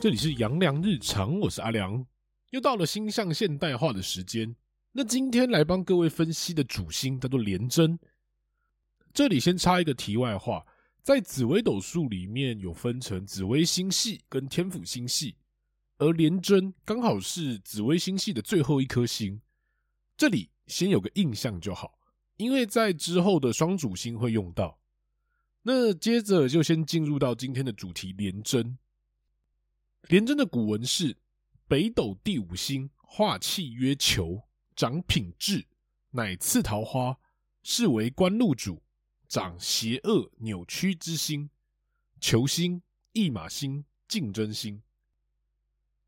这里是阳光日常，我是阿良，又到了星象现代化的时间。那今天来帮各位分析的主星叫做廉贞。这里先插一个题外话，在紫微斗数里面有分成紫微星系跟天府星系，而廉贞刚好是紫微星系的最后一颗星。这里先有个印象就好，因为在之后的双主星会用到。那接着就先进入到今天的主题廉贞。廉贞的古文是北斗第五星，化气曰球，长品质，乃次桃花，是为官禄主，长邪恶扭曲之星，囚星、驿马星、竞争星。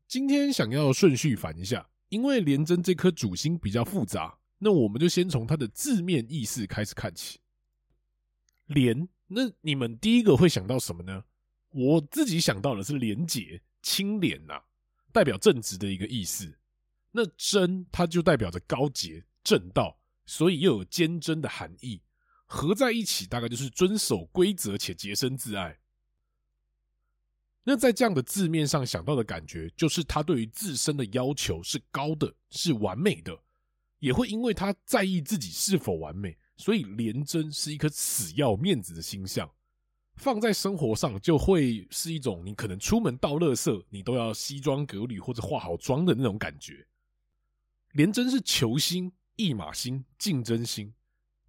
今天想要顺序反一下，因为廉贞这颗主星比较复杂，那我们就先从它的字面意思开始看起。廉，那你们第一个会想到什么呢？我自己想到的是廉洁。清廉呐、代表正直的一个意思。那贞它就代表着高洁正道，所以又有坚贞的含义。合在一起，大概就是遵守规则且洁身自爱。那在这样的字面上想到的感觉，就是他对于自身的要求是高的，是完美的，也会因为他在意自己是否完美，所以廉贞是一颗死要面子的星象。放在生活上，就会是一种你可能出门倒垃圾，你都要西装革履或者化好妆的那种感觉。廉贞是囚星、驿马星、竞争星，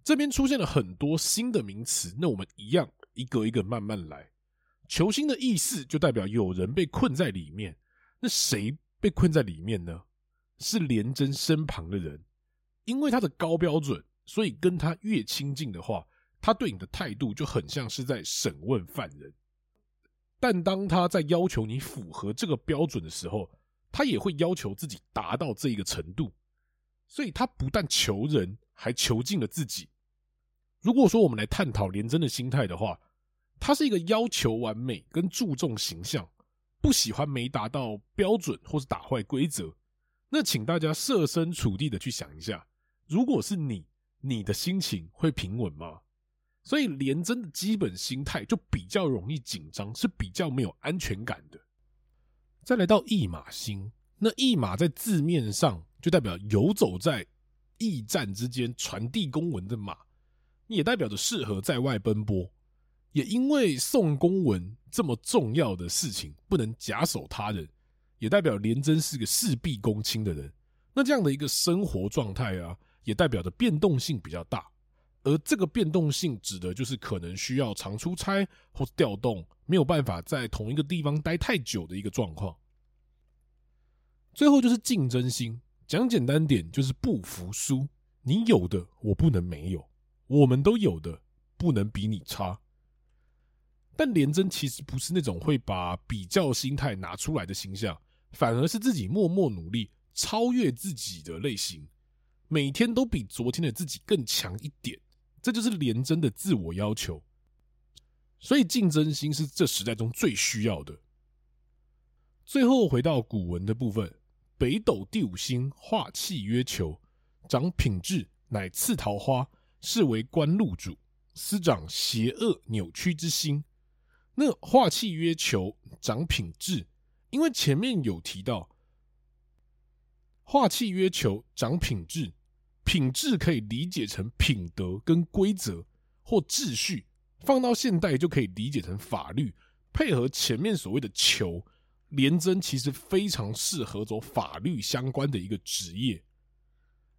这边出现了很多新的名词，那我们一样一个一个慢慢来。球星的意思就代表有人被困在里面，那谁被困在里面呢？是廉贞身旁的人，因为他的高标准，所以跟他越亲近的话。他对你的态度就很像是在审问犯人，但当他在要求你符合这个标准的时候，他也会要求自己达到这一个程度，所以他不但囚人，还囚禁了自己。如果说我们来探讨廉贞的心态的话，他是一个要求完美跟注重形象，不喜欢没达到标准或是打坏规则。那请大家设身处地的去想一下，如果是你，你的心情会平稳吗？所以廉贞的基本心态就比较容易紧张，是比较没有安全感的。再来到驿马星，那驿马在字面上就代表游走在驿站之间传递公文的马，也代表着适合在外奔波。也因为送公文这么重要的事情不能假手他人，也代表廉贞是个事必躬亲的人。那这样的一个生活状态啊，也代表着变动性比较大。而这个变动性指的就是可能需要常出差或调动，没有办法在同一个地方待太久的一个状况。最后就是竞争心，讲简单点就是不服输，你有的我不能没有，我们都有的不能比你差。但廉贞其实不是那种会把比较心态拿出来的形象，反而是自己默默努力超越自己的类型，每天都比昨天的自己更强一点。这就是廉贞的自我要求，所以竞争心是这时代中最需要的。最后回到古文的部分，北斗第五星化气曰囚，长品质，乃次桃花，是为官禄主，司长邪恶扭曲之星。那化气曰囚，长品质，因为前面有提到，化气曰囚，长品质。品质可以理解成品德跟规则或秩序，放到现代就可以理解成法律。配合前面所谓的求，廉贞其实非常适合走法律相关的一个职业。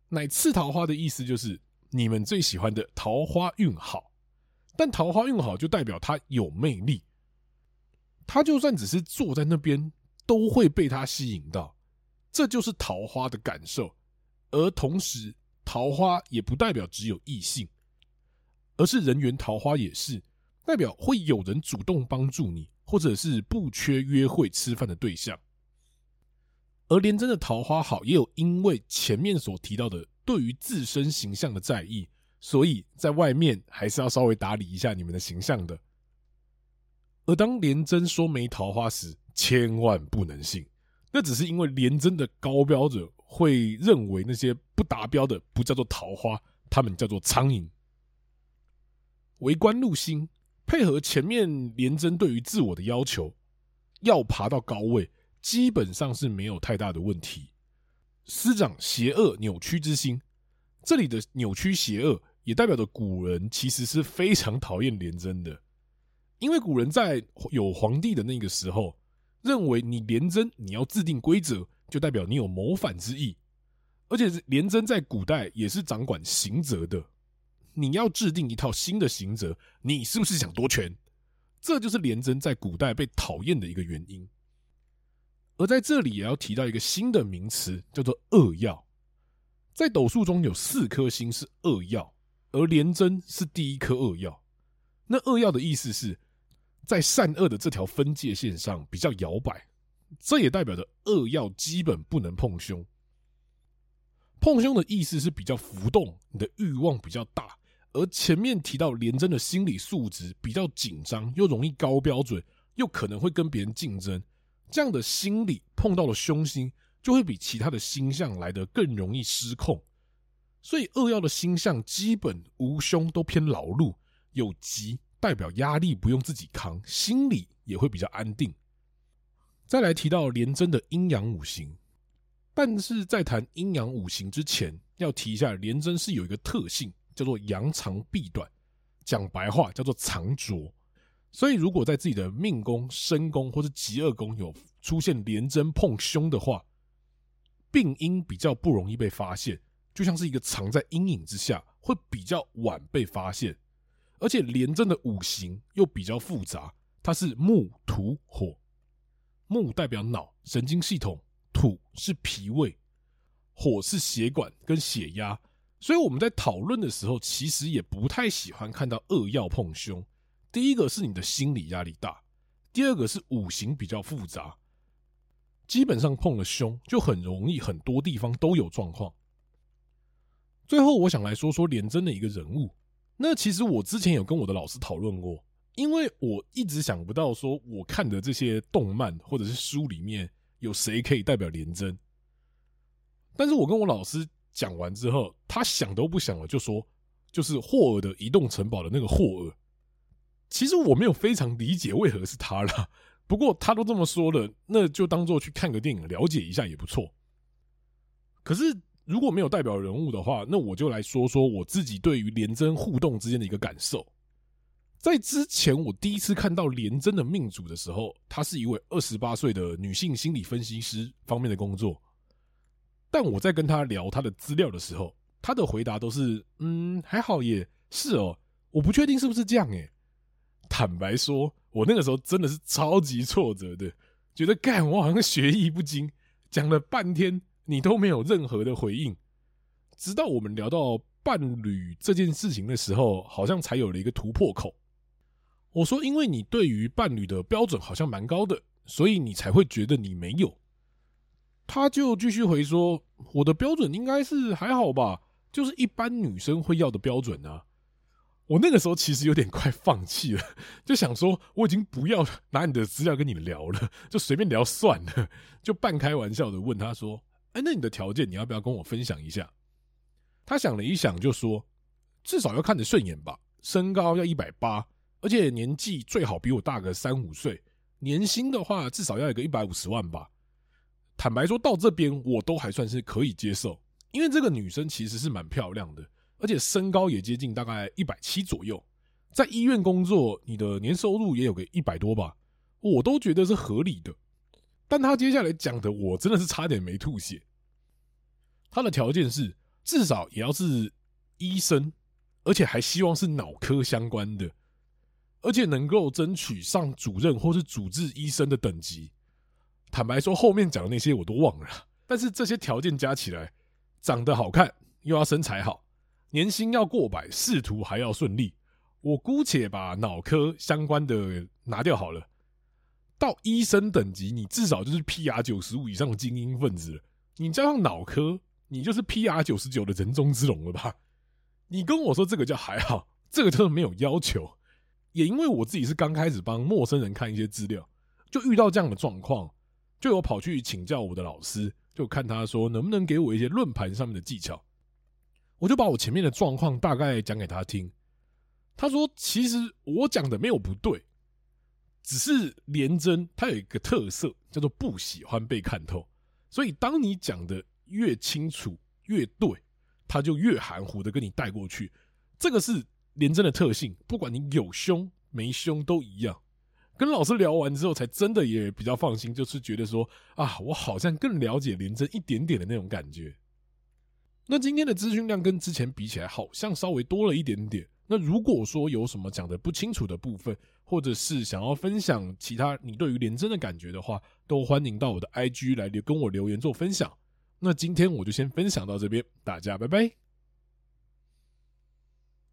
乃次桃花的意思就是你们最喜欢的桃花运好，但桃花运好就代表他有魅力，他就算只是坐在那边都会被他吸引到，这就是桃花的感受，而同时。桃花也不代表只有异性，而是人缘桃花也是代表会有人主动帮助你，或者是不缺约会吃饭的对象。而廉贞的桃花好，也有因为前面所提到的对于自身形象的在意，所以在外面还是要稍微打理一下你们的形象的。而当廉贞说没桃花时，千万不能信，那只是因为廉贞的高标准。会认为那些不达标的不叫做桃花，他们叫做苍蝇。为官禄星，配合前面廉贞对于自我的要求，要爬到高位，基本上是没有太大的问题。师长邪恶扭曲之心，这里的扭曲邪恶也代表着古人其实是非常讨厌廉贞的，因为古人在有皇帝的那个时候，认为你廉贞你要制定规则，就代表你有谋反之意，而且廉贞在古代也是掌管刑责的，你要制定一套新的刑责，你是不是想夺权？这就是廉贞在古代被讨厌的一个原因。而在这里也要提到一个新的名词，叫做恶曜。在斗数中有四颗星是恶曜，而廉贞是第一颗恶曜。那恶曜的意思是在善恶的这条分界线上比较摇摆，这也代表着恶曜基本不能碰凶。碰凶的意思是比较浮动，你的欲望比较大。而前面提到廉贞的心理素质比较紧张，又容易高标准，又可能会跟别人竞争。这样的心理碰到了凶星，就会比其他的星象来得更容易失控。所以二曜的星象基本无凶都偏劳碌，有吉代表压力不用自己扛，心里也会比较安定。再来提到廉贞的阴阳五行，但是在谈阴阳五行之前，要提一下廉贞是有一个特性，叫做扬长避短，讲白话叫做藏拙。所以，如果在自己的命宫、身宫或是疾厄宫有出现廉贞碰凶的话，病因比较不容易被发现，就像是一个藏在阴影之下，会比较晚被发现。而且，廉贞的五行又比较复杂，它是木、土、火。木代表脑、神经系统，土是脾胃，火是血管跟血压。所以我们在讨论的时候，其实也不太喜欢看到恶药碰凶。第一个是你的心理压力大，第二个是五行比较复杂，基本上碰了凶就很容易很多地方都有状况。最后，我想来说说廉贞的一个人物。那其实我之前有跟我的老师讨论过，因为我一直想不到说我看的这些动漫或者是书里面有谁可以代表廉贞。但是我跟我老师讲完之后，他想都不想了，就说就是霍尔的移动城堡的那个霍尔。其实我没有非常理解为何是他啦，不过他都这么说了，那就当做去看个电影了解一下也不错。可是如果没有代表人物的话，那我就来说说我自己对于廉贞互动之间的一个感受。在之前我第一次看到廉贞的命主的时候，她是一位二十八岁的女性心理分析师方面的工作，但我在跟她聊她的资料的时候，她的回答都是嗯，还好耶，是哦，我不确定是不是这样耶。坦白说，我那个时候真的是超级挫折的，觉得干我好像学艺不精，讲了半天你都没有任何的回应。直到我们聊到伴侣这件事情的时候，好像才有了一个突破口。我说，因为你对于伴侣的标准好像蛮高的，所以你才会觉得你没有。他就继续回说，我的标准应该是还好吧，就是一般女生会要的标准啊。我那个时候其实有点快放弃了，就想说我已经不要拿你的资料跟你聊了，就随便聊算了，就半开玩笑的问他说：“哎，那你的条件你要不要跟我分享一下？”他想了一想就说：“至少要看得顺眼吧，身高要一百八，而且年纪最好比我大个三五岁，年薪的话至少要有个一百五十万吧。”坦白说到这边我都还算是可以接受，因为这个女生其实是蛮漂亮的。而且身高也接近大概一百七左右，在医院工作，你的年收入也有个一百多吧，我都觉得是合理的。但他接下来讲的，我真的是差点没吐血。他的条件是至少也要是医生，而且还希望是脑科相关的，而且能够争取上主任或是主治医生的等级。坦白说，后面讲的那些我都忘了，但是这些条件加起来，长得好看又要身材好。年薪要过百，仕途还要顺利。我姑且把脑科相关的拿掉好了。到医生等级，你至少就是 PR 九十五以上的精英分子了。你加上脑科，你就是 PR 九十九的人中之龙了吧？你跟我说这个叫还好，这个就是没有要求。也因为我自己是刚开始帮陌生人看一些资料，就遇到这样的状况，就有跑去请教我的老师，就看他说能不能给我一些论盘上面的技巧。我就把我前面的状况大概讲给他听，他说：“其实我讲的没有不对，只是廉贞他有一个特色，叫做不喜欢被看透。所以当你讲的越清楚越对，他就越含糊的跟你带过去。这个是廉贞的特性，不管你有胸没胸都一样。跟老师聊完之后，才真的也比较放心，就是觉得说啊，我好像更了解廉贞一点点的那种感觉。那今天的资讯量跟之前比起来，好像稍微多了一点点。那如果说有什么讲的不清楚的部分，或者是想要分享其他你对于廉贞的感觉的话，都欢迎到我的 IG 来留跟我留言做分享。那今天我就先分享到这边，大家拜拜。